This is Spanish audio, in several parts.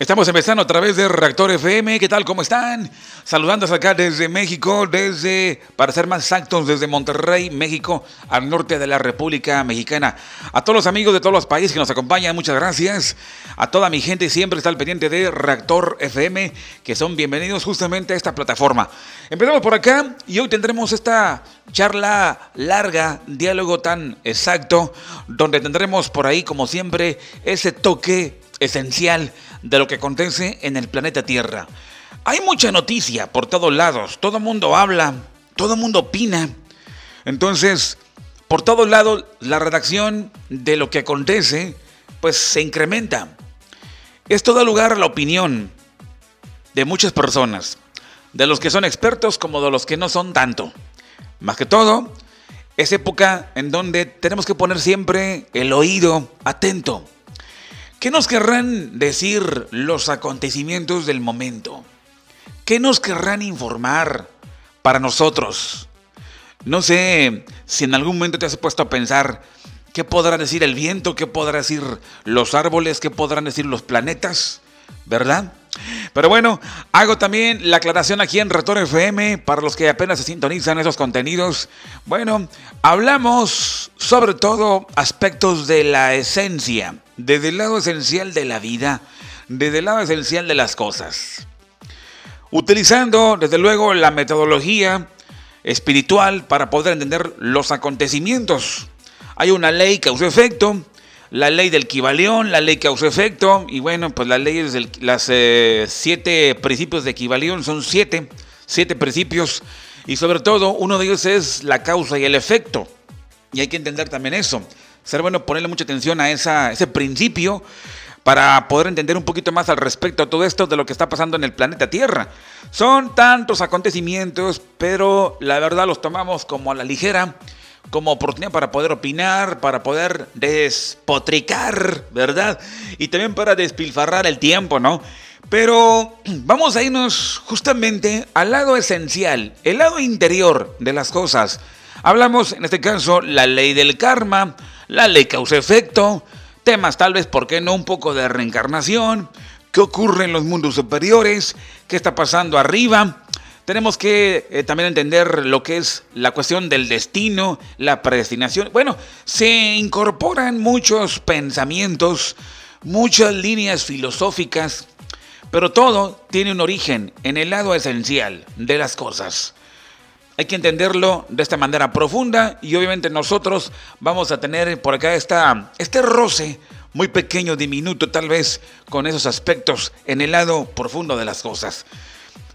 Estamos empezando a través de Reactor FM. ¿Qué tal? ¿Cómo están? Saludándonos acá desde México, desde, para ser más exactos, desde Monterrey, México, al norte de la República Mexicana. A todos los amigos de todos los países que nos acompañan, muchas gracias. A toda mi gente siempre está al pendiente de Reactor FM, que son bienvenidos justamente a esta plataforma. Empezamos por acá y hoy tendremos esta charla larga, diálogo tan exacto, donde tendremos por ahí, como siempre, ese toque esencial de lo que acontece en el planeta Tierra. Hay mucha noticia por todos lados, todo el mundo habla, todo el mundo opina. Entonces, por todos lados, la redacción de lo que acontece, pues se incrementa. Esto da lugar a la opinión de muchas personas, de los que son expertos como de los que no son tanto. Más que todo, es época en donde tenemos que poner siempre el oído atento ¿Qué nos querrán decir los acontecimientos del momento? ¿Qué nos querrán informar para nosotros? No sé si en algún momento te has puesto a pensar qué podrá decir el viento, qué podrá decir los árboles, qué podrán decir los planetas, ¿verdad? Pero bueno, hago también la aclaración aquí en Retor FM para los que apenas se sintonizan esos contenidos. Bueno, hablamos sobre todo aspectos de la esencia desde el lado esencial de la vida, desde el lado esencial de las cosas. Utilizando, desde luego, la metodología espiritual para poder entender los acontecimientos. Hay una ley causa-efecto, la ley del equivalión, la ley causa-efecto, y bueno, pues las leyes, de las eh, siete principios de equivalión son siete, siete principios, y sobre todo uno de ellos es la causa y el efecto. Y hay que entender también eso ser bueno ponerle mucha atención a esa, ese principio para poder entender un poquito más al respecto a todo esto de lo que está pasando en el planeta Tierra. Son tantos acontecimientos, pero la verdad los tomamos como a la ligera, como oportunidad para poder opinar, para poder despotricar, ¿verdad? Y también para despilfarrar el tiempo, ¿no? Pero vamos a irnos justamente al lado esencial, el lado interior de las cosas. Hablamos, en este caso, la ley del karma, la ley causa-efecto, temas tal vez, ¿por qué no? Un poco de reencarnación, qué ocurre en los mundos superiores, qué está pasando arriba. Tenemos que eh, también entender lo que es la cuestión del destino, la predestinación. Bueno, se incorporan muchos pensamientos, muchas líneas filosóficas, pero todo tiene un origen en el lado esencial de las cosas. Hay que entenderlo de esta manera profunda y obviamente nosotros vamos a tener por acá esta, este roce muy pequeño, diminuto tal vez, con esos aspectos en el lado profundo de las cosas.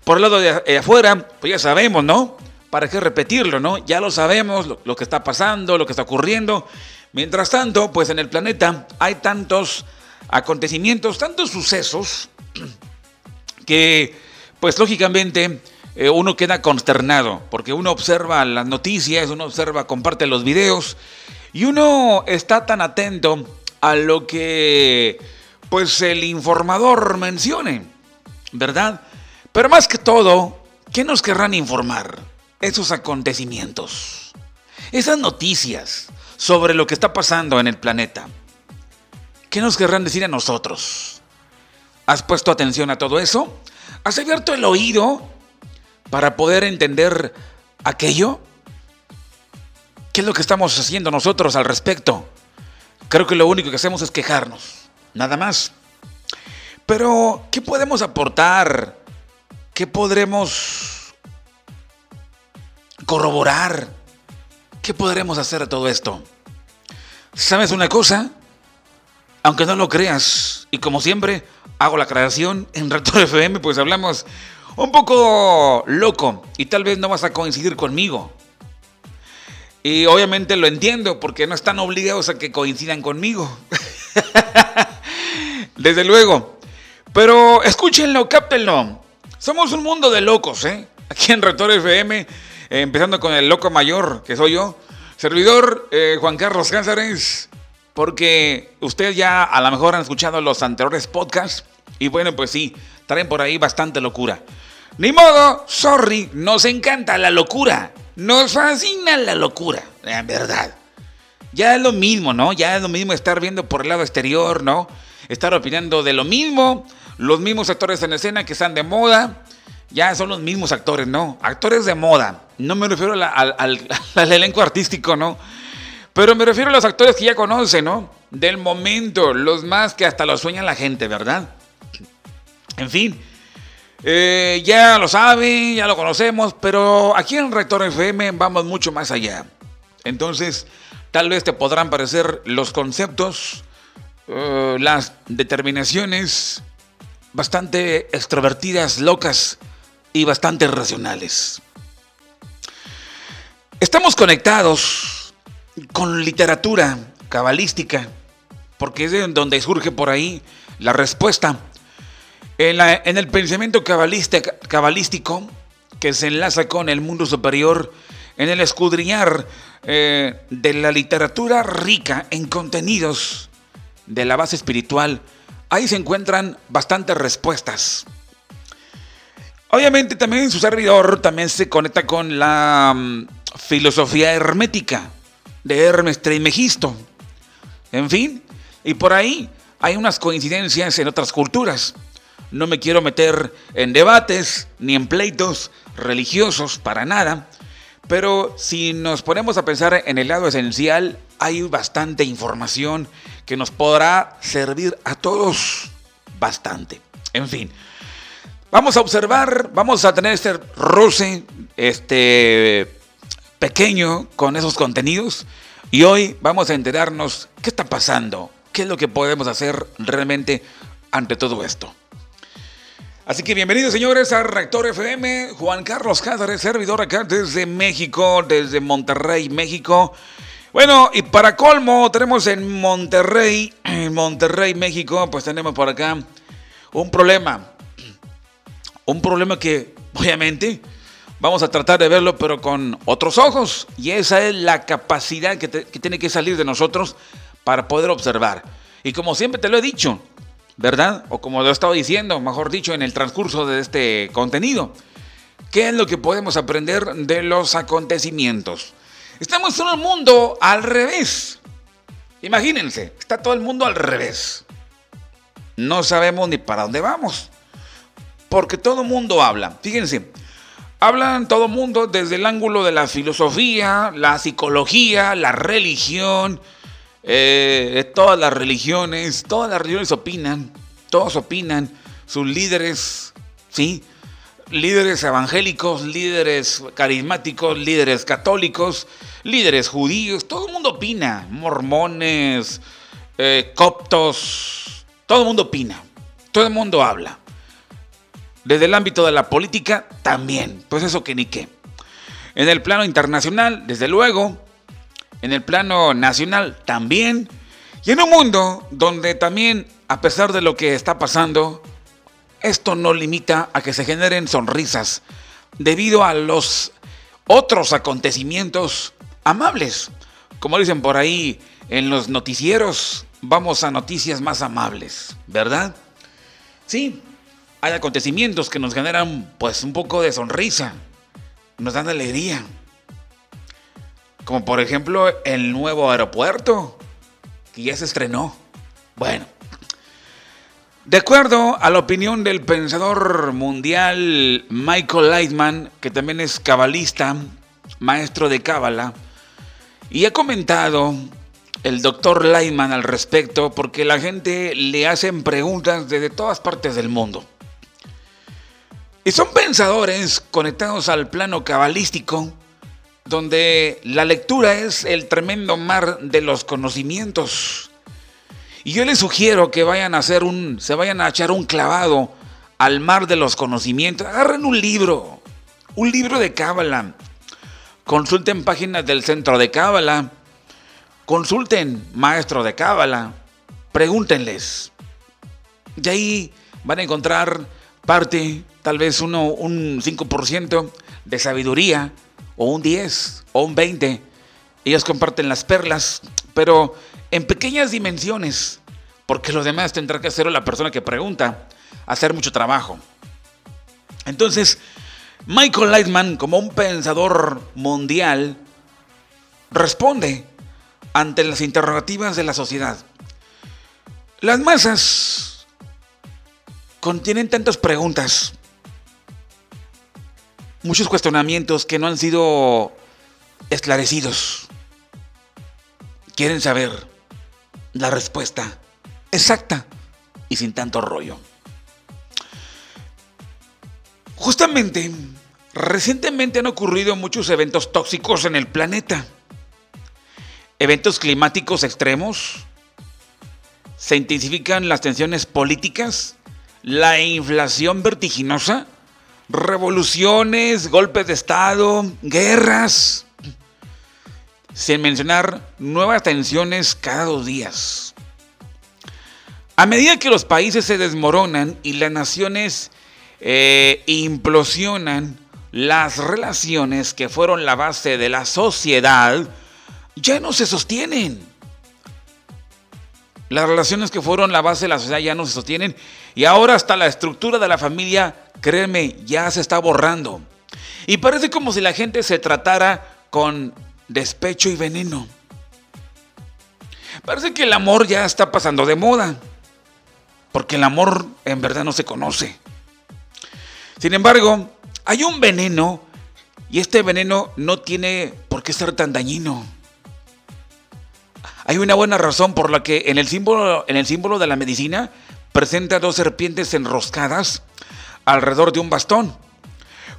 Por el lado de eh, afuera, pues ya sabemos, ¿no? ¿Para qué repetirlo, no? Ya lo sabemos, lo, lo que está pasando, lo que está ocurriendo. Mientras tanto, pues en el planeta hay tantos acontecimientos, tantos sucesos, que pues lógicamente eh, uno queda consternado, porque uno observa las noticias, uno observa, comparte los videos, y uno está tan atento a lo que pues el informador mencione, ¿verdad? Pero más que todo, ¿qué nos querrán informar? Esos acontecimientos, esas noticias sobre lo que está pasando en el planeta. ¿Qué nos querrán decir a nosotros? ¿Has puesto atención a todo eso? ¿Has abierto el oído para poder entender aquello? ¿Qué es lo que estamos haciendo nosotros al respecto? Creo que lo único que hacemos es quejarnos, nada más. Pero, ¿qué podemos aportar? ¿Qué podremos corroborar? ¿Qué podremos hacer de todo esto? ¿Sabes una cosa? Aunque no lo creas, y como siempre, hago la creación en Retor FM, pues hablamos un poco loco y tal vez no vas a coincidir conmigo. Y obviamente lo entiendo porque no están obligados a que coincidan conmigo. Desde luego. Pero escúchenlo, cáptenlo. Somos un mundo de locos, ¿eh? Aquí en Retor FM, eh, empezando con el loco mayor, que soy yo. Servidor eh, Juan Carlos Cáceres, porque ustedes ya a lo mejor han escuchado los anteriores podcasts. Y bueno, pues sí, traen por ahí bastante locura. Ni modo, sorry, nos encanta la locura. Nos fascina la locura, en verdad. Ya es lo mismo, ¿no? Ya es lo mismo estar viendo por el lado exterior, ¿no? Estar opinando de lo mismo, los mismos actores en escena que están de moda, ya son los mismos actores, ¿no? Actores de moda. No me refiero al, al, elenco artístico, ¿no? Pero me refiero a los actores que ya conocen, ¿no? Del momento, los más que hasta lo sueña la gente, ¿verdad? En fin, eh, ya lo saben, ya lo conocemos, pero aquí en Rector FM vamos mucho más allá. Entonces, tal vez te podrán parecer los conceptos, eh, las determinaciones bastante extrovertidas, locas y bastante racionales. Estamos conectados con literatura cabalística, porque es de donde surge por ahí la respuesta. En, el pensamiento cabalístico que se enlaza con el mundo superior, en el escudriñar eh, de la literatura rica en contenidos de la base espiritual, ahí se encuentran bastantes respuestas. Obviamente también su servidor también se conecta con la mm, filosofía hermética de Hermes Trismegisto. En fin, y por ahí hay unas coincidencias en otras culturas. No me quiero meter en debates ni en pleitos religiosos para nada, pero si nos ponemos a pensar en el lado esencial, hay bastante información que nos podrá servir a todos bastante. En fin, Vamos a observar, vamos a tener este roce este, pequeño con esos contenidos y hoy vamos a enterarnos qué está pasando, qué es lo que podemos hacer realmente ante todo esto. Así que bienvenidos señores a Rector FM, Juan Carlos Cáceres, servidor acá desde México, desde Monterrey, México. Bueno, y para colmo, tenemos en Monterrey, en Monterrey, México, pues tenemos por acá un problema un problema que obviamente vamos a tratar de verlo pero con otros ojos y esa es la capacidad que, tiene que salir de nosotros para poder observar. Y como siempre te lo he dicho, ¿verdad? O como lo he estado diciendo, mejor dicho, en el transcurso de este contenido, ¿qué es lo que podemos aprender de los acontecimientos? Estamos en un mundo al revés. Imagínense, está todo el mundo al revés. No sabemos ni para dónde vamos porque todo mundo habla. Fíjense, hablan todo mundo desde el ángulo de la filosofía, la psicología, la religión, eh, todas las religiones, todas las religiones opinan, todos opinan, sus líderes, ¿sí? Líderes evangélicos, líderes carismáticos, líderes católicos, líderes judíos, todo el mundo opina, mormones, eh, coptos, todo el mundo opina, todo el mundo habla. Desde el ámbito de la política, también. Pues eso que ni qué. En el plano internacional, desde luego. En el plano nacional, también. Y en un mundo donde también, a pesar de lo que está pasando, esto no limita a que se generen sonrisas debido a los otros acontecimientos amables. Como dicen por ahí en los noticieros, vamos a noticias más amables, ¿verdad? Sí, hay acontecimientos que nos generan pues un poco de sonrisa, nos dan alegría. Como por ejemplo el nuevo aeropuerto, que ya se estrenó. Bueno, de acuerdo a la opinión del pensador mundial Michael Lightman, que también es cabalista, maestro de cábala, y ha comentado el doctor Lightman al respecto porque la gente le hacen preguntas desde todas partes del mundo. Y son pensadores conectados al plano cabalístico, donde la lectura es el tremendo mar de los conocimientos. Y yo les sugiero que vayan a hacer un, se vayan a echar un clavado al mar de los conocimientos. Agarren un libro, un libro de cábala. Consulten páginas del centro de cábala. Consulten maestro de cábala. Pregúntenles. Y ahí van a encontrar parte tal vez uno, un 5% de sabiduría, o un 10, o un 20. Ellos comparten las perlas, pero en pequeñas dimensiones, porque lo demás tendrá que hacerlo la persona que pregunta, hacer mucho trabajo. Entonces, Michael Lightman, como un pensador mundial, responde ante las interrogativas de la sociedad. Las masas contienen tantas preguntas, muchos cuestionamientos que no han sido esclarecidos. Quieren saber la respuesta exacta y sin tanto rollo. Justamente, recientemente han ocurrido muchos eventos tóxicos en el planeta. Eventos climáticos extremos. Se intensifican las tensiones políticas, la inflación vertiginosa, revoluciones, golpes de Estado, guerras. Sin mencionar nuevas tensiones cada dos días. A medida que los países se desmoronan y las naciones eh, implosionan, las relaciones que fueron la base de la sociedad ya no se sostienen. Las relaciones que fueron la base de la sociedad ya no se sostienen y ahora hasta la estructura de la familia, créeme, ya se está borrando. Y parece como si la gente se tratara con despecho y veneno. Parece que el amor ya está pasando de moda. Porque el amor en verdad no se conoce. Sin embargo, hay un veneno y este veneno no tiene por qué ser tan dañino. Hay una buena razón por la que en el símbolo, en el símbolo de la medicina presenta dos serpientes enroscadas alrededor de un bastón.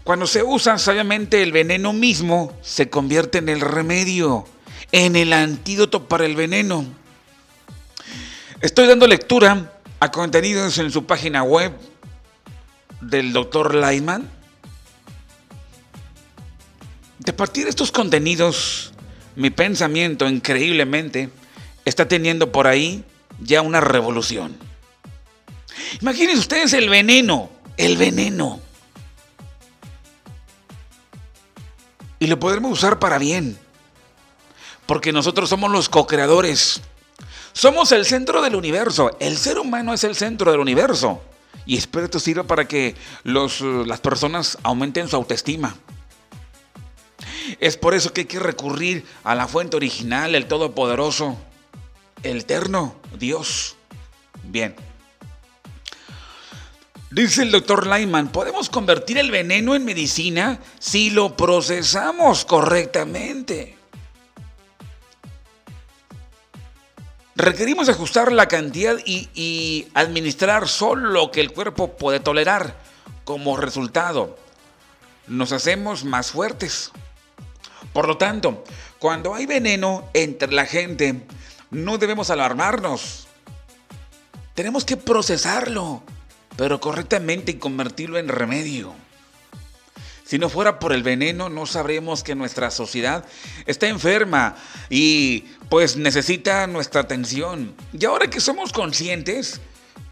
Cuando se usa sabiamente el veneno mismo, se convierte en el remedio, en el antídoto para el veneno. Estoy dando lectura a contenidos en su página web del doctor Lyman. De partir de estos contenidos, mi pensamiento increíblemente está teniendo por ahí ya una revolución. Imagínense ustedes el veneno, el veneno. Y lo podremos usar para bien, porque nosotros somos los co-creadores somos el centro del universo. El ser humano es el centro del universo. Y espero que esto sirva para que los, las personas aumenten su autoestima. Es por eso que hay que recurrir a la fuente original, el Todopoderoso, el Eterno, Dios. Bien. Dice el doctor Lyman, podemos convertir el veneno en medicina si lo procesamos correctamente. Requerimos ajustar la cantidad y, administrar solo lo que el cuerpo puede tolerar. Como resultado, nos hacemos más fuertes. Por lo tanto, cuando hay veneno entre la gente, no debemos alarmarnos. Tenemos que procesarlo, pero correctamente y convertirlo en remedio. Si no fuera por el veneno, no sabremos que nuestra sociedad está enferma y pues necesita nuestra atención. Y ahora que somos conscientes,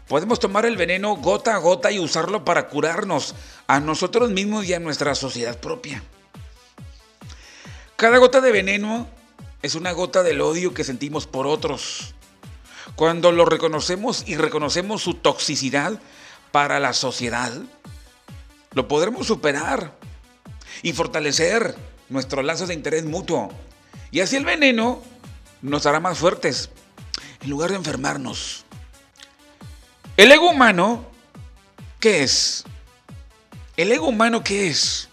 podemos tomar el veneno gota a gota y usarlo para curarnos a nosotros mismos y a nuestra sociedad propia. Cada gota de veneno es una gota del odio que sentimos por otros. Cuando lo reconocemos y reconocemos su toxicidad para la sociedad, lo podremos superar y fortalecer nuestros lazos de interés mutuo. Y así el veneno nos hará más fuertes en lugar de enfermarnos. El ego humano, ¿qué es? ¿El ego humano qué es?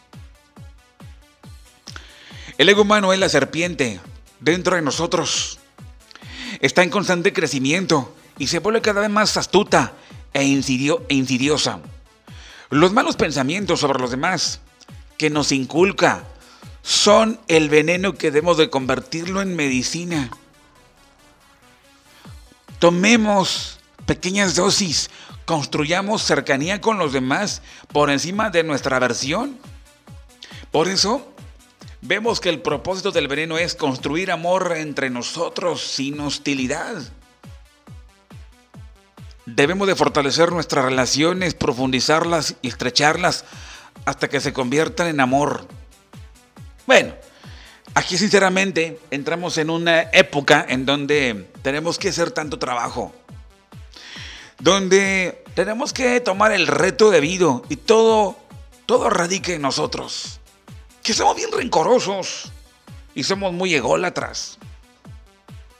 El ego humano es la serpiente dentro de nosotros. Está en constante crecimiento y se vuelve cada vez más astuta e, e insidiosa. Los malos pensamientos sobre los demás que nos inculca son el veneno que debemos de convertirlo en medicina. Tomemos pequeñas dosis, construyamos cercanía con los demás por encima de nuestra aversión. Por eso, vemos que el propósito del veneno es construir amor entre nosotros sin hostilidad. Debemos de fortalecer nuestras relaciones, profundizarlas y estrecharlas hasta que se conviertan en amor. Bueno, aquí sinceramente entramos en una época en donde tenemos que hacer tanto trabajo, donde tenemos que tomar el reto debido y todo, todo radica en nosotros, que somos bien rencorosos y somos muy ególatras.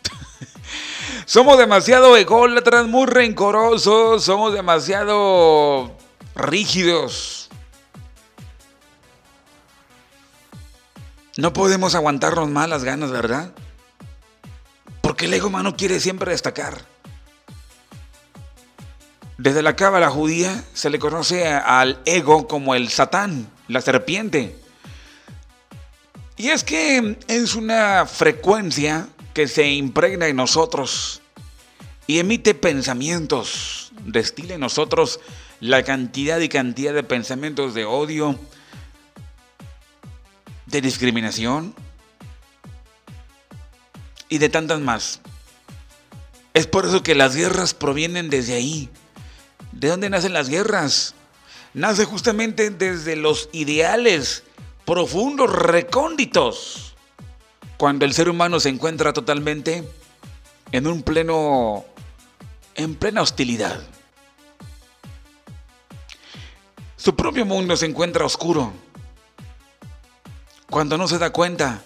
Somos demasiado ególatras, muy rencorosos, somos demasiado rígidos. No podemos aguantarnos más las ganas, ¿verdad? Porque el ego humano quiere siempre destacar. Desde la cábala judía se le conoce al ego como el satán, la serpiente. Y es que es una frecuencia que se impregna en nosotros y emite pensamientos, destila en nosotros la cantidad y cantidad de pensamientos de odio, de discriminación y de tantas más. Es por eso que las guerras provienen desde ahí. ¿De dónde nacen las guerras? Nace justamente desde los ideales profundos, recónditos, cuando el ser humano se encuentra totalmente en un pleno, en plena hostilidad. Su propio mundo se encuentra oscuro. Cuando no se da cuenta,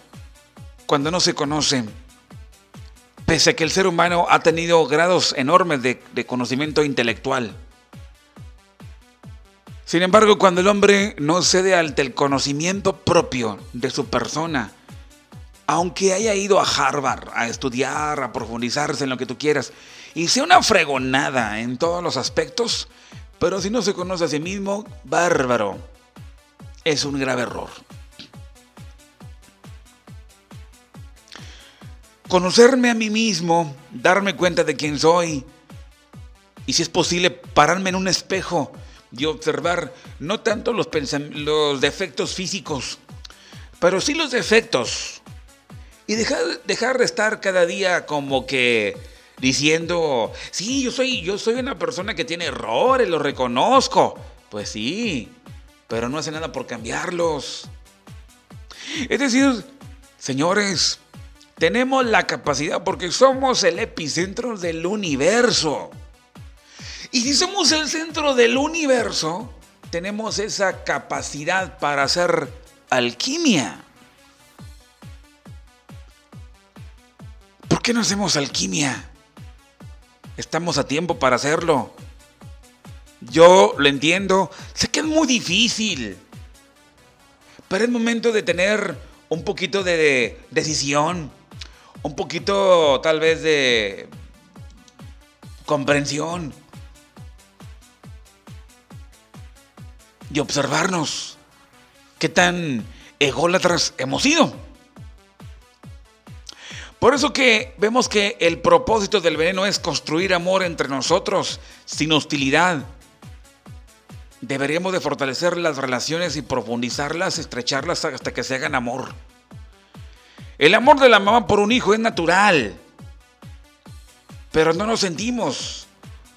cuando no se conoce, pese a que el ser humano ha tenido grados enormes de, conocimiento intelectual, sin embargo, cuando el hombre no cede ante el conocimiento propio de su persona, aunque haya ido a Harvard a estudiar, a profundizarse en lo que tú quieras, y sea una fregonada en todos los aspectos, pero si no se conoce a sí mismo, bárbaro. Es un grave error. Conocerme a mí mismo, darme cuenta de quién soy, y si es posible, pararme en un espejo y observar no tanto los, los defectos físicos, pero sí los defectos. Y dejar, dejar de estar cada día como que diciendo, sí, yo soy, yo soy una persona que tiene errores, los reconozco. Pues sí, pero no hace nada por cambiarlos. Es decir, señores, tenemos la capacidad porque somos el epicentro del universo. Y si somos el centro del universo, tenemos esa capacidad para hacer alquimia. ¿Por qué no hacemos alquimia? Estamos a tiempo para hacerlo. Yo lo entiendo, sé que es muy difícil, pero es momento de tener un poquito de decisión, un poquito tal vez de comprensión y observarnos qué tan ególatras hemos sido. Por eso que vemos que el propósito del veneno es construir amor entre nosotros sin hostilidad. Deberíamos de fortalecer las relaciones y profundizarlas, estrecharlas hasta que se hagan amor. El amor de la mamá por un hijo es natural, pero no nos sentimos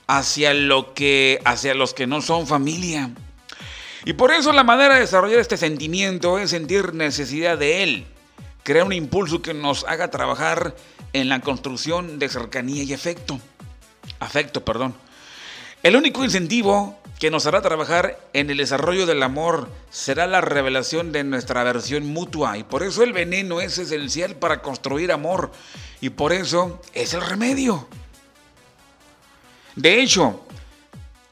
hacia lo que hacia los que no son familia. Y por eso la manera de desarrollar este sentimiento es sentir necesidad de él, crear un impulso que nos haga trabajar en la construcción de cercanía y afecto. Afecto, perdón. El único incentivo que nos hará trabajar en el desarrollo del amor será la revelación de nuestra aversión mutua y por eso el veneno es esencial para construir amor y por eso es el remedio. De hecho,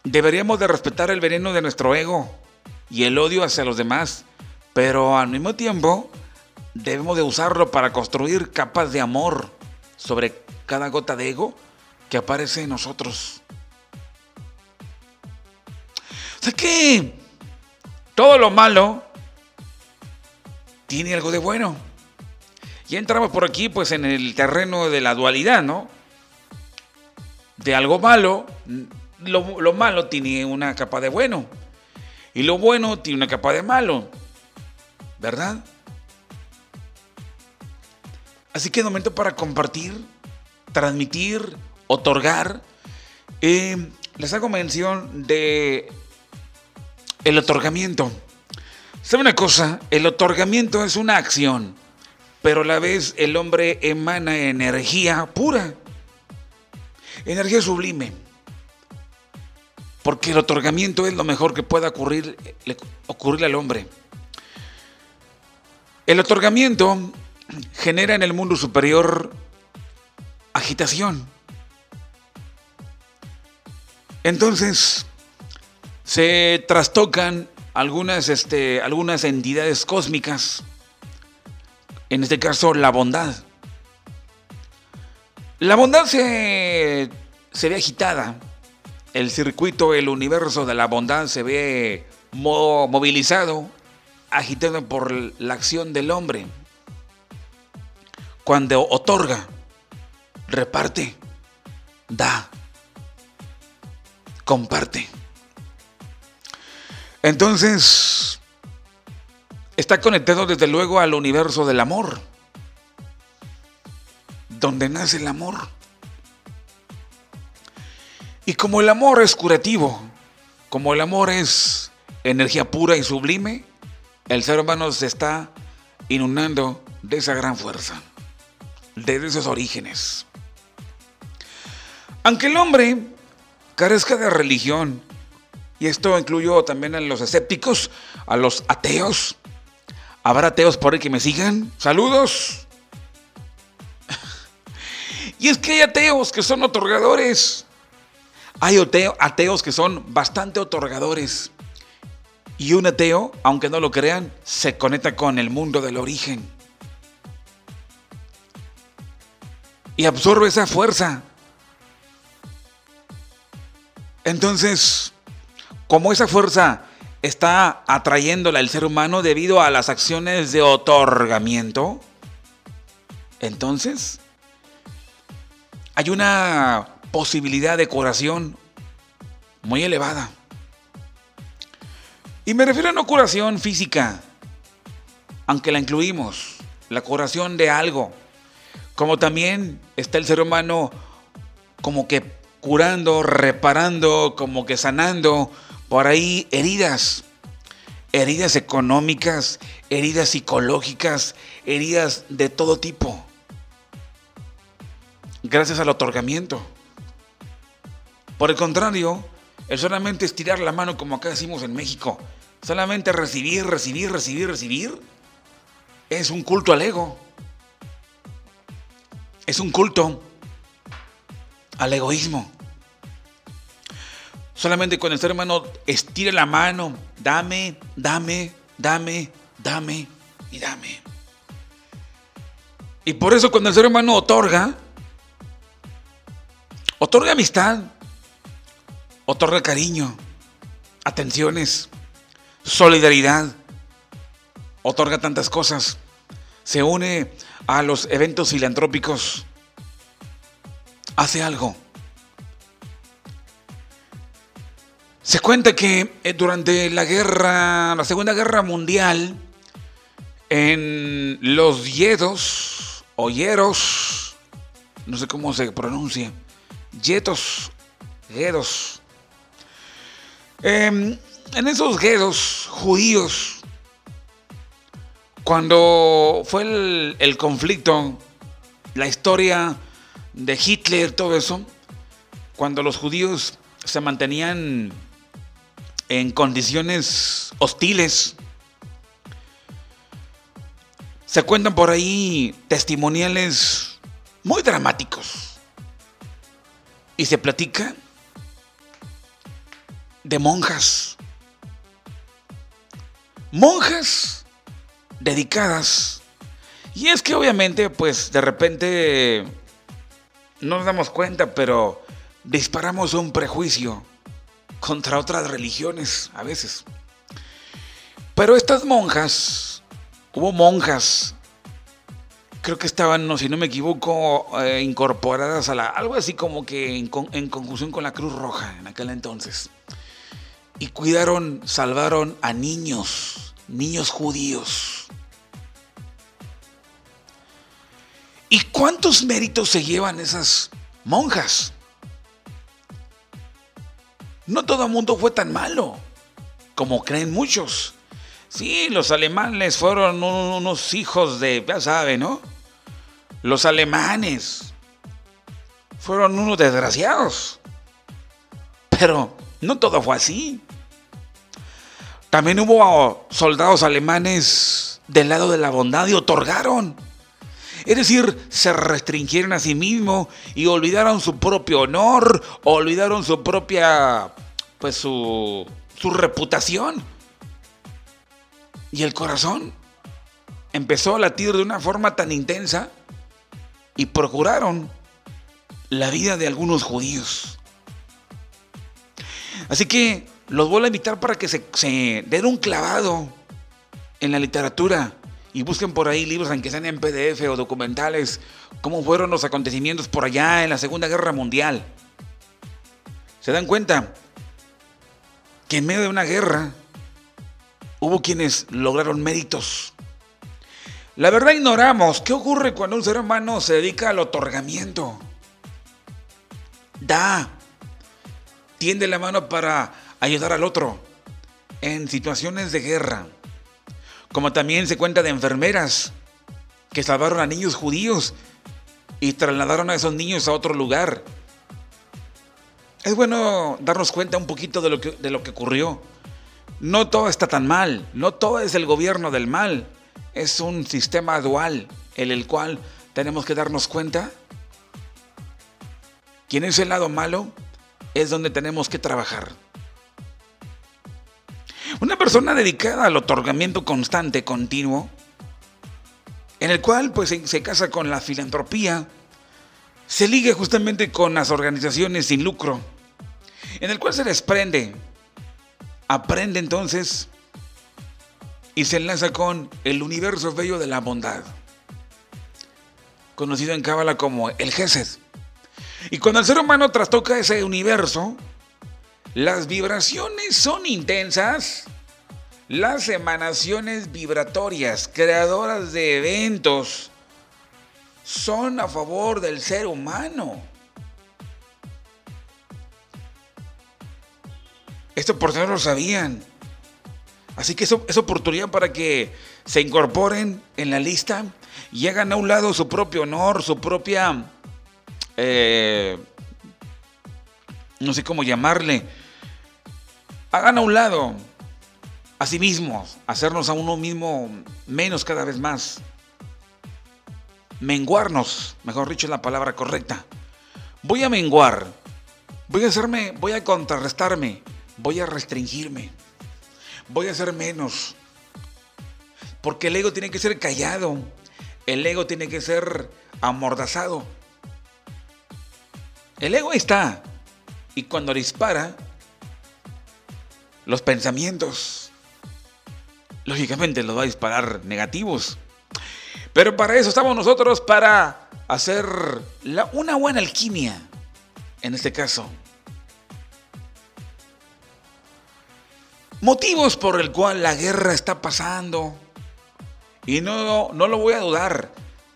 deberíamos de respetar el veneno de nuestro ego, y el odio hacia los demás, pero al mismo tiempo debemos de usarlo para construir capas de amor sobre cada gota de ego que aparece en nosotros. O sea que todo lo malo tiene algo de bueno. Y entramos por aquí pues en el terreno de la dualidad, ¿no? De algo malo, lo, lo malo tiene una capa de bueno. Y lo bueno tiene una capa de malo, ¿verdad? Así que es momento para compartir, transmitir, otorgar. Eh, les hago mención de el otorgamiento. ¿Sabe una cosa? El otorgamiento es una acción, pero a la vez el hombre emana energía pura, energía sublime porque el otorgamiento es lo mejor que pueda ocurrir, al hombre. El otorgamiento genera en el mundo superior agitación, Entonces, se trastocan algunas, este, algunas entidades cósmicas, en este caso la bondad. La bondad se, se ve agitada, el circuito, el universo de la bondad se ve movilizado, agitado por la acción del hombre. Cuando otorga, reparte, da, comparte. Entonces, está conectado desde luego al universo del amor, donde nace el amor. Y como el amor es curativo, como el amor es energía pura y sublime, el ser humano se está inundando de esa gran fuerza, de esos orígenes. Aunque el hombre carezca de religión, y esto incluyo también a los escépticos, a los ateos, ¿habrá ateos por ahí que me sigan? Saludos. y es que hay ateos que son otorgadores. Hay ateos que son bastante otorgadores. Y un ateo, aunque no lo crean, se conecta con el mundo del origen. Y absorbe esa fuerza. Entonces, como esa fuerza está atrayéndola al ser humano debido a las acciones de otorgamiento, entonces hay una posibilidad de curación muy elevada. Y me refiero a no curación física, aunque la incluimos, la curación de algo. Como también está el ser humano como que curando, reparando, como que sanando por ahí heridas, heridas económicas, heridas psicológicas, heridas de todo tipo. Gracias al otorgamiento. Por el contrario, el solamente estirar la mano como acá decimos en México, Solamente recibir, recibir, recibir, recibir es un culto al ego. Es un culto al egoísmo. Solamente cuando el ser humano estira la mano, dame, dame, dame, dame y dame. Y por eso cuando el ser humano otorga, otorga amistad, otorga cariño, atenciones, solidaridad, otorga tantas cosas, se une a los eventos filantrópicos, hace algo. Se cuenta que eh, durante la guerra, la Segunda Guerra Mundial, en los yedos o hieros, no sé cómo se pronuncia, yetos, yedos, eh, en esos guedos judíos, cuando fue el, conflicto, la historia de Hitler, todo eso, cuando los judíos se mantenían en condiciones hostiles, se cuentan por ahí testimoniales muy dramáticos. Y se platica de monjas monjas dedicadas. Y es que obviamente, pues de repente no nos damos cuenta, pero disparamos un prejuicio contra otras religiones a veces. Pero estas monjas, hubo monjas, creo que estaban, no, si no me equivoco, eh, incorporadas a la, algo así como que en, en conjunción con la Cruz Roja en aquel entonces y cuidaron, salvaron a niños, niños judíos. ¿Y cuántos méritos se llevan esas monjas? No todo el mundo fue tan malo como creen muchos. Sí, los alemanes fueron unos hijos de, ya saben, ¿no? Los alemanes fueron unos desgraciados. Pero no todo fue así. También hubo soldados alemanes del lado de la bondad y otorgaron. Es decir, se restringieron a sí mismos y olvidaron su propio honor, olvidaron su propia, pues su, su reputación. Y el corazón empezó a latir de una forma tan intensa y procuraron la vida de algunos judíos. Así que los vuelvo a invitar para que se, den un clavado en la literatura y busquen por ahí libros, aunque sean en PDF o documentales, cómo fueron los acontecimientos por allá en la Segunda Guerra Mundial. Se dan cuenta que en medio de una guerra hubo quienes lograron méritos. La verdad ignoramos qué ocurre cuando un ser humano se dedica al otorgamiento. Da, tiende la mano para ayudar al otro en situaciones de guerra. Como también se cuenta de enfermeras que salvaron a niños judíos y trasladaron a esos niños a otro lugar. Es bueno darnos cuenta un poquito de lo que, de lo que ocurrió. No todo está tan mal, no todo es el gobierno del mal, es un sistema dual en el cual tenemos que darnos cuenta quién es el lado malo, es donde tenemos que trabajar. Una persona dedicada al otorgamiento constante, continuo, en el cual pues se casa con la filantropía, se liga justamente con las organizaciones sin lucro, en el cual se desprende, aprende entonces y se enlaza con el universo bello de la bondad, conocido en Cábala como el Gesed. Y cuando el ser humano trastoca ese universo, las vibraciones son intensas. Las emanaciones vibratorias, creadoras de eventos, son a favor del ser humano. Esto por no lo sabían. Así que eso es oportunidad para que se incorporen en la lista y hagan a un lado su propio honor, su propia, eh, no sé cómo llamarle, hagan a un lado a sí mismos, hacernos a uno mismo menos cada vez más. Menguarnos, mejor dicho es la palabra correcta. Voy a menguar, voy a hacerme, voy a contrarrestarme, voy a restringirme, voy a hacer menos. Porque el ego tiene que ser callado, el ego tiene que ser amordazado. El ego está y cuando dispara los pensamientos. Lógicamente los va a disparar negativos. Pero para eso estamos nosotros, para hacer una buena alquimia, en este caso. Motivos por el cual la guerra está pasando. Y no, no lo voy a dudar.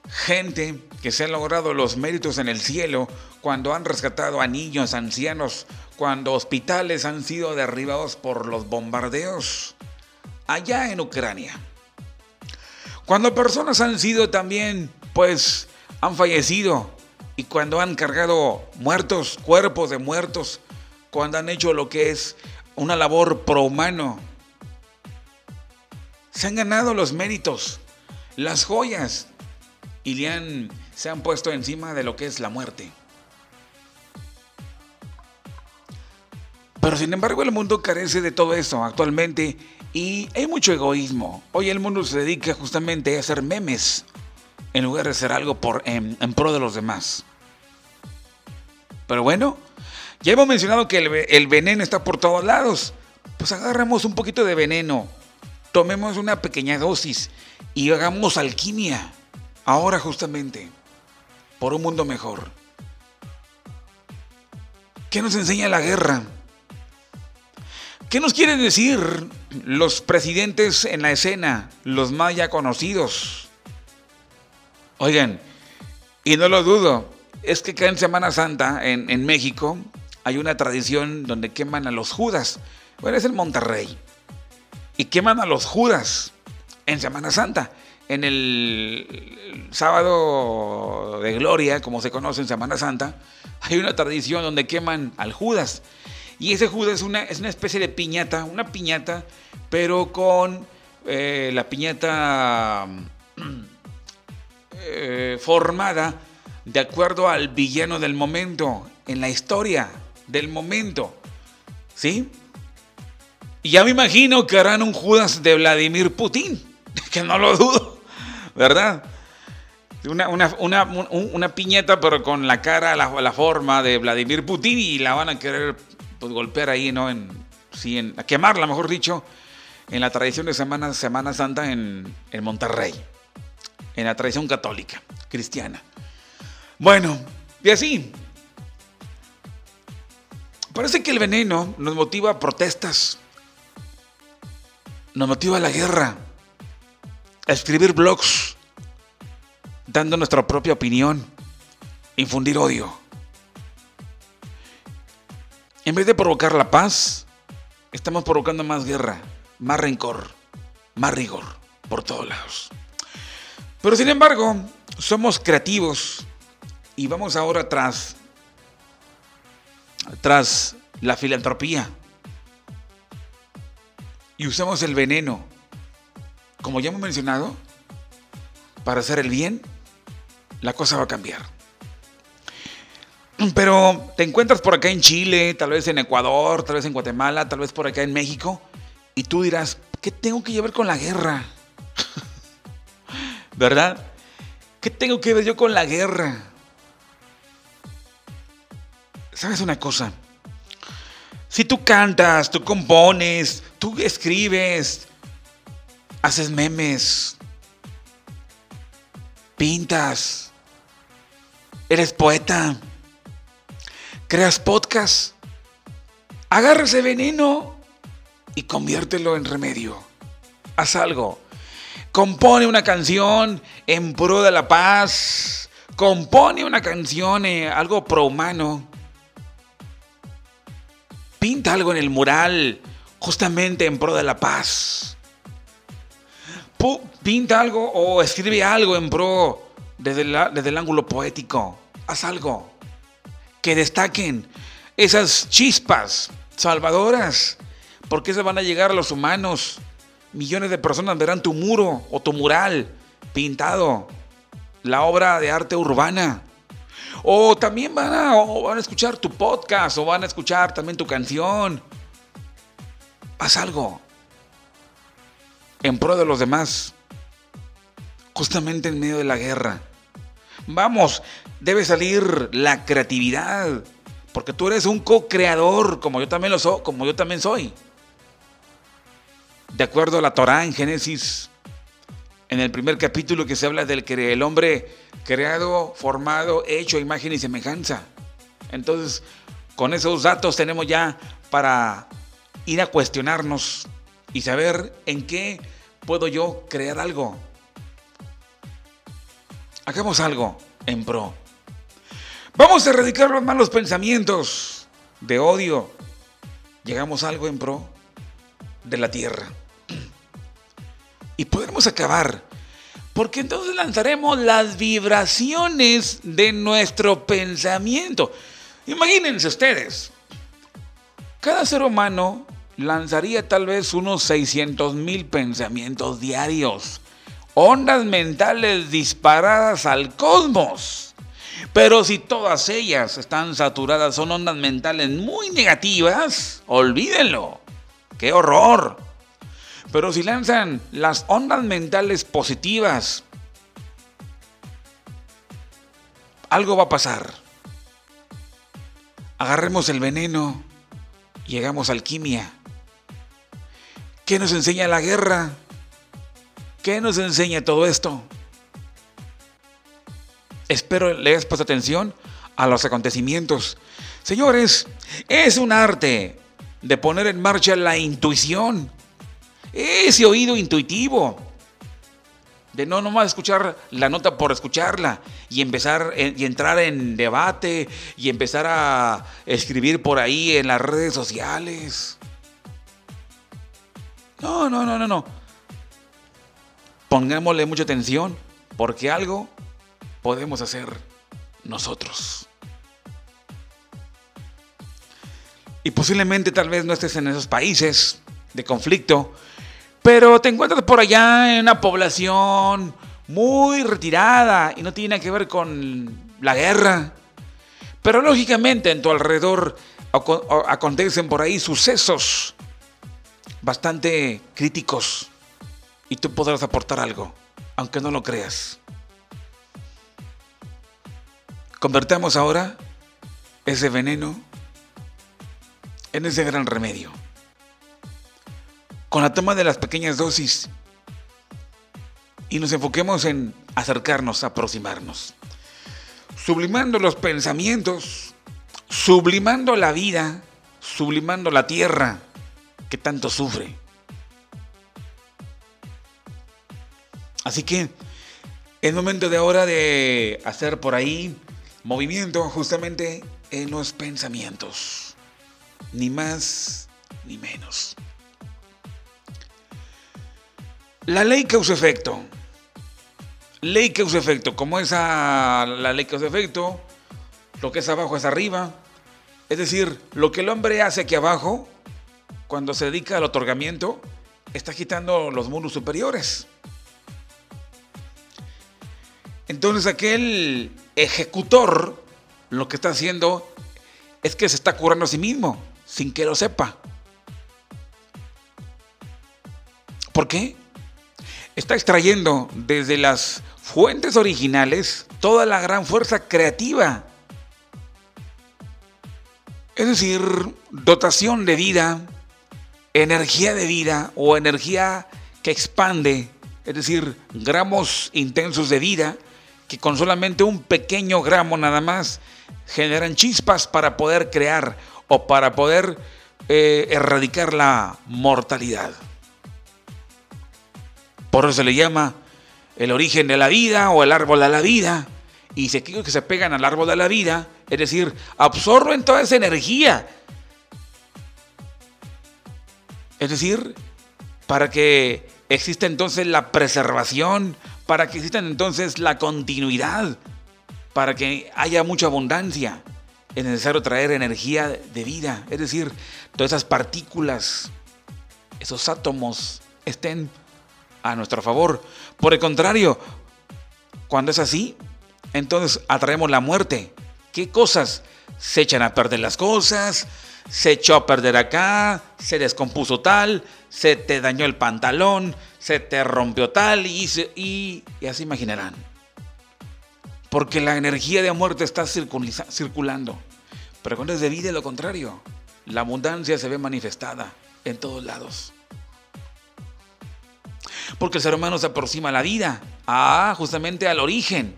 Gente que se han logrado los méritos en el cielo cuando han rescatado a niños, ancianos, cuando hospitales han sido derribados por los bombardeos allá en Ucrania. Cuando personas han sido también, pues, han fallecido y cuando han cargado muertos, cuerpos de muertos, cuando han hecho lo que es una labor prohumano, se han ganado los méritos, las joyas y le han, se han puesto encima de lo que es la muerte. Pero sin embargo el mundo carece de todo eso actualmente y hay mucho egoísmo. Hoy el mundo se dedica justamente a hacer memes en lugar de hacer algo por, en, pro de los demás. Pero bueno, ya hemos mencionado que el, veneno está por todos lados. Pues agarramos un poquito de veneno, tomemos una pequeña dosis y hagamos alquimia. Ahora justamente, por un mundo mejor. ¿Qué nos enseña la guerra? ¿Qué nos quieren decir los presidentes en la escena, los más ya conocidos? Oigan, y no lo dudo, es que acá en Semana Santa, en, en México, hay una tradición donde queman a los judas. Bueno, es en Monterrey. Y queman a los judas en Semana Santa. En el sábado de gloria, como se conoce en Semana Santa, hay una tradición donde queman al Judas. Y ese Judas es una, es una especie de piñata, una piñata, pero con eh, la piñata eh, formada de acuerdo al villano del momento, en la historia del momento. ¿Sí? Y ya me imagino que harán un Judas de Vladimir Putin, que no lo dudo, ¿verdad? Una, una, piñeta, pero con la cara, la, la, forma de Vladimir Putin y la van a querer pues, golpear ahí, ¿no? En, sí, en, a quemarla, mejor dicho, en la tradición de Semana, Semana Santa en, en Monterrey, en la tradición católica, cristiana. Bueno, y así. Parece que el veneno nos motiva a protestas, nos motiva a la guerra, a escribir blogs, dando nuestra propia opinión, infundir odio. En vez de provocar la paz, estamos provocando más guerra, más rencor, más rigor por todos lados. Pero sin embargo, somos creativos y vamos ahora tras, tras la filantropía. Y usamos el veneno, como ya hemos mencionado, para hacer el bien, la cosa va a cambiar. Pero te encuentras por acá en Chile, tal vez en Ecuador, tal vez en Guatemala, tal vez por acá en México, y tú dirás, ¿qué tengo que llevar con la guerra? ¿Verdad? ¿Qué tengo que ver yo con la guerra? ¿Sabes una cosa? Si tú cantas, tú compones, tú escribes, haces memes, pintas, eres poeta, creas podcast, agarra ese veneno y conviértelo en remedio. Haz algo. Compone una canción en pro de la paz. Compone una canción, eh, algo pro humano pinta algo en el mural justamente en pro de la paz. Pinta algo o escribe algo en pro desde, desde el ángulo poético. Haz algo. Que destaquen esas chispas salvadoras. Porque se van a llegar a los humanos. Millones de personas verán tu muro o tu mural pintado. La obra de arte urbana. O también van a, van a escuchar tu podcast o van a escuchar también tu canción. Haz algo en pro de los demás, justamente en medio de la guerra. Vamos, debe salir la creatividad, porque tú eres un co-creador, como yo también lo soy, como yo también soy. De acuerdo a la Torá en Génesis en el primer capítulo que se habla del el hombre creado, formado, hecho imagen y semejanza. Entonces, con esos datos tenemos ya para ir a cuestionarnos y saber en qué puedo yo crear algo. Hagamos algo en pro. Vamos a erradicar los malos pensamientos de odio. Llegamos a algo en pro de la tierra y podremos acabar. Porque entonces lanzaremos las vibraciones de nuestro pensamiento. Imagínense ustedes, cada ser humano lanzaría tal vez unos 600 mil pensamientos diarios, ondas mentales disparadas al cosmos. Pero si todas ellas están saturadas, son ondas mentales muy negativas, olvídenlo. ¡Qué horror! Pero si lanzan las ondas mentales positivas, algo va a pasar. Agarremos el veneno y hagamos alquimia. ¿Qué nos enseña la guerra? ¿Qué nos enseña todo esto? Espero le hayas puesto atención a los acontecimientos. Señores, es un arte de poner en marcha la intuición ese oído intuitivo. De no nomás escuchar la nota por escucharla y empezar y entrar en debate y empezar a escribir por ahí en las redes sociales. No, no, no, no, no. Pongámosle mucha atención porque algo podemos hacer nosotros. Y posiblemente tal vez no estés en esos países de conflicto, pero te encuentras por allá en una población muy retirada y no tiene que ver con la guerra. Pero lógicamente en tu alrededor acontecen por ahí sucesos bastante críticos y tú podrás aportar algo, aunque no lo creas. Convertamos ahora ese veneno en ese gran remedio. Con la toma de las pequeñas dosis y nos enfoquemos en acercarnos, aproximarnos, sublimando los pensamientos, sublimando la vida, sublimando la tierra que tanto sufre. Así que es momento de ahora de hacer por ahí movimiento justamente en los pensamientos. Ni más ni menos. La ley causa-efecto. Ley causa-efecto. Como es la ley causa-efecto, lo que es abajo es arriba. Es decir, lo que el hombre hace aquí abajo, cuando se dedica al otorgamiento, está quitando los mundos superiores. Entonces aquel ejecutor lo que está haciendo es que se está curando a sí mismo, sin que lo sepa. ¿Por qué? Está extrayendo desde las fuentes originales toda la gran fuerza creativa. Es decir, dotación de vida, energía de vida o energía que expande, es decir, gramos intensos de vida que con solamente un pequeño gramo nada más generan chispas para poder crear o para poder eh, erradicar la mortalidad. Por eso se le llama el origen de la vida o el árbol de la vida. Y se que se pegan al árbol de la vida, es decir, absorben toda esa energía. Es decir, para que exista entonces la preservación, para que exista entonces la continuidad, para que haya mucha abundancia, es necesario traer energía de vida, es decir, todas esas partículas, esos átomos estén a nuestro favor. Por el contrario, cuando es así, entonces atraemos la muerte. ¿Qué cosas? Se echan a perder las cosas, se echó a perder acá, se descompuso tal, se te dañó el pantalón, se te rompió tal y, y, así imaginarán. Porque la energía de muerte está circulando. Pero cuando es de vida, lo contrario. La abundancia se ve manifestada en todos lados. Porque el ser humano se aproxima a la vida, a justamente al origen,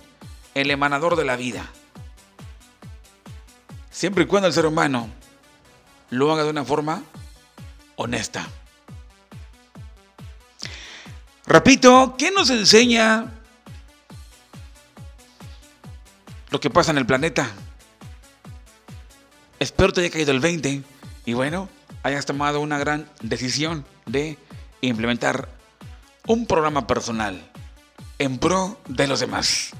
el emanador de la vida. Siempre y cuando el ser humano lo haga de una forma honesta. Repito, ¿qué nos enseña lo que pasa en el planeta? Espero te haya caído el 20 y bueno, hayas tomado una gran decisión de implementar un programa personal en pro de los demás.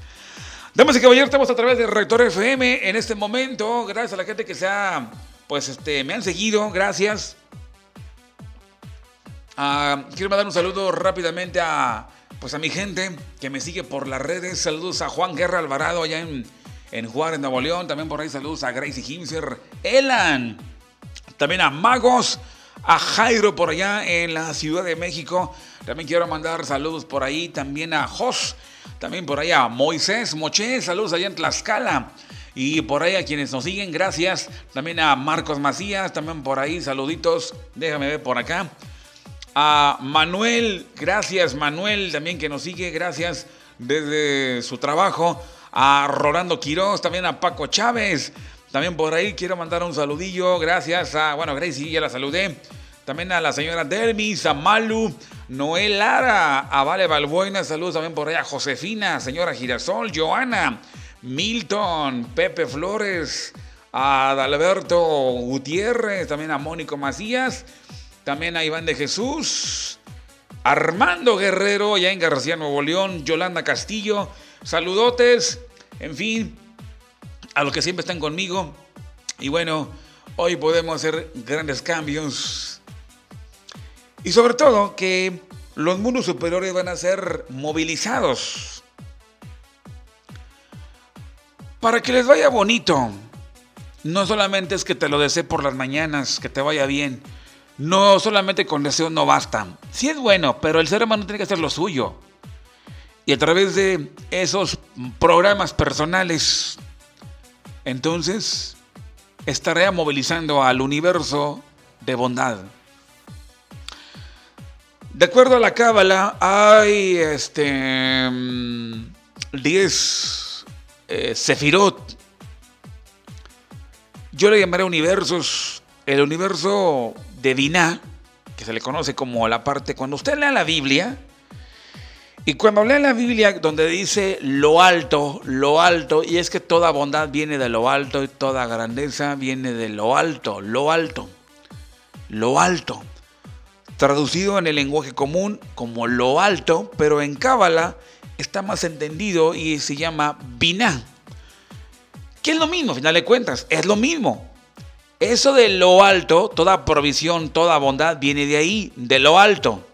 Damas y caballeros, estamos a través de Rector FM en este momento. Gracias a la gente que se ha, pues, este, me han seguido. Gracias. Ah, quiero mandar un saludo rápidamente a, pues a mi gente que me sigue por las redes. Saludos a Juan Guerra Alvarado allá en, en Juárez, Nuevo León. También por ahí saludos a Gracie Himser, Elan. También a Magos, a Jairo por allá en la Ciudad de México. También quiero mandar saludos por ahí también a Jos. También por ahí a Moisés Moché. Saludos allá en Tlaxcala. Y por ahí a quienes nos siguen, gracias. También a Marcos Macías, también por ahí, saluditos. Déjame ver por acá. A Manuel, gracias Manuel también que nos sigue, gracias desde su trabajo. A Rolando Quiroz, también a Paco Chávez. También por ahí quiero mandar un saludillo, gracias a, bueno, Gracie, ya la saludé. También a la señora Dermis, a Malu, Noel Lara, a Vale Balbuena, saludos también por ahí a Josefina, señora Girasol, Joana, Milton, Pepe Flores, a Adalberto Gutiérrez, también a Mónico Macías. También a Iván de Jesús, Armando Guerrero, en García Nuevo León, Yolanda Castillo, saludotes, en fin, a los que siempre están conmigo. Y bueno, hoy podemos hacer grandes cambios. Y sobre todo que los mundos superiores van a ser movilizados Para que les vaya bonito. No solamente es que te lo desee por las mañanas, que te vaya bien. No solamente con deseo no basta. Sí es bueno, pero el ser humano tiene que hacer lo suyo. Y a través de esos programas personales, entonces estaré movilizando al universo de bondad. De acuerdo a la cábala, hay este 10 mm, eh, sefirot. Yo le llamaré universos. El universo de Binah, que se le conoce como la parte, cuando usted lea la Biblia, y cuando lea la Biblia donde dice lo alto, lo alto, y es que toda bondad viene de lo alto y toda grandeza viene de lo alto, lo alto, lo alto. Traducido en el lenguaje común como lo alto, pero en Cábala está más entendido y se llama Binah. Que es lo mismo, a final de cuentas, es lo mismo. Eso de lo alto, toda provisión, toda bondad viene de ahí, de lo alto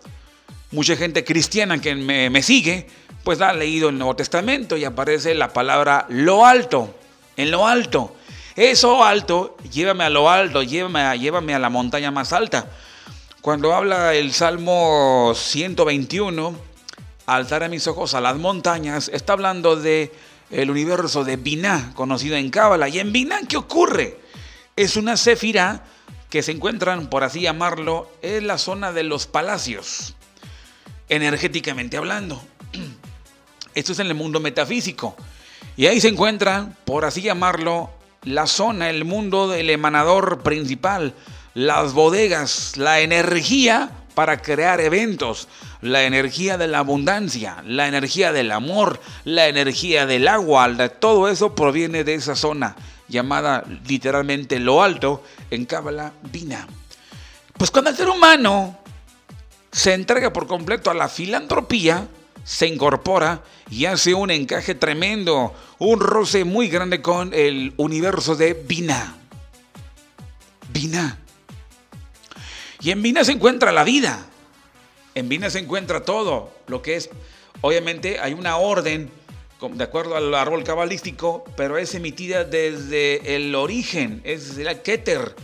mucha gente cristiana que me, sigue, pues ha leído el Nuevo Testamento y aparece la palabra lo alto, en lo alto. Eso alto, llévame a lo alto, llévame a, llévame a la montaña más alta. Cuando habla el Salmo 121, alzaré mis ojos a las montañas, está hablando de el universo de Binah, conocido en Cábala. ¿Y en Binah qué ocurre? Es una cefira que se encuentran, por así llamarlo, en la zona de los palacios energéticamente hablando. Esto es en el mundo metafísico. Y ahí se encuentra, por así llamarlo, la zona, el mundo del emanador principal, las bodegas, la energía para crear eventos, la energía de la abundancia, la energía del amor, la energía del agua, todo eso proviene de esa zona llamada literalmente lo alto en Cábala Vina. Pues cuando el ser humano se entrega por completo a la filantropía, se incorpora y hace un encaje tremendo, un roce muy grande con el universo de Vina. Vina. Y en Vina se encuentra la vida. En Vina se encuentra todo lo que es. Obviamente hay una orden, de acuerdo al árbol cabalístico, pero es emitida desde el origen, es el Keter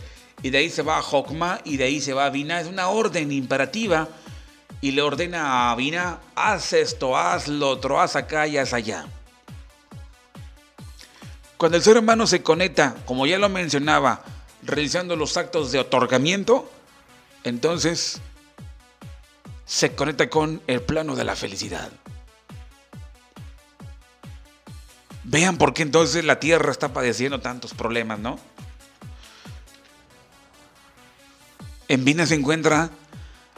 y de ahí se va a Jokma y de ahí se va a Binah. Es una orden imperativa y le ordena a Binah, haz esto, haz lo otro, haz acá y haz allá. Cuando el ser humano se conecta, como ya lo mencionaba, realizando los actos de otorgamiento, entonces se conecta con el plano de la felicidad. Vean por qué entonces la tierra está padeciendo tantos problemas, ¿no? En Vina se encuentra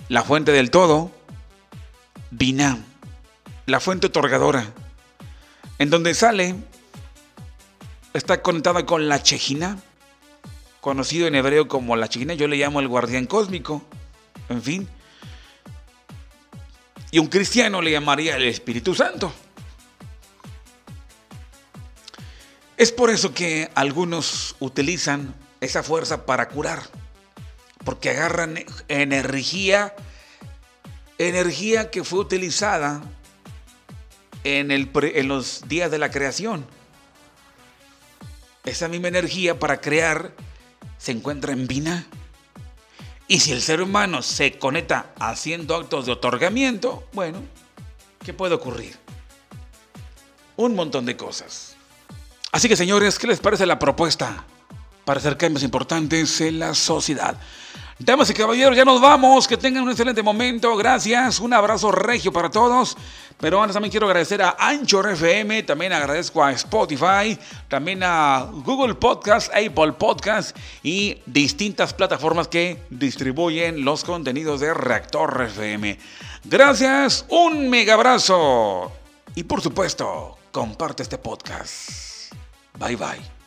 la fuente del todo, Binah, la fuente otorgadora, en donde sale, está conectada con la Chejina, conocido en hebreo como la Chejina, yo le llamo el guardián cósmico, en fin. Y un cristiano le llamaría el Espíritu Santo. Es por eso que algunos utilizan esa fuerza para curar porque agarran energía, energía que fue utilizada en, los días de la creación. Esa misma energía para crear se encuentra en Vina. Y si el ser humano se conecta haciendo actos de otorgamiento, bueno, ¿qué puede ocurrir? Un montón de cosas. Así que señores, ¿qué les parece la propuesta para hacer cambios importantes en la sociedad? Damas y caballeros, ya nos vamos. Que tengan un excelente momento. Gracias. Un abrazo regio para todos. Pero antes también quiero agradecer a Anchor FM. También agradezco a Spotify. También a Google Podcast, Apple Podcast y distintas plataformas que distribuyen los contenidos de Reactor FM. Gracias. Un mega abrazo. Y por supuesto, comparte este podcast. Bye bye.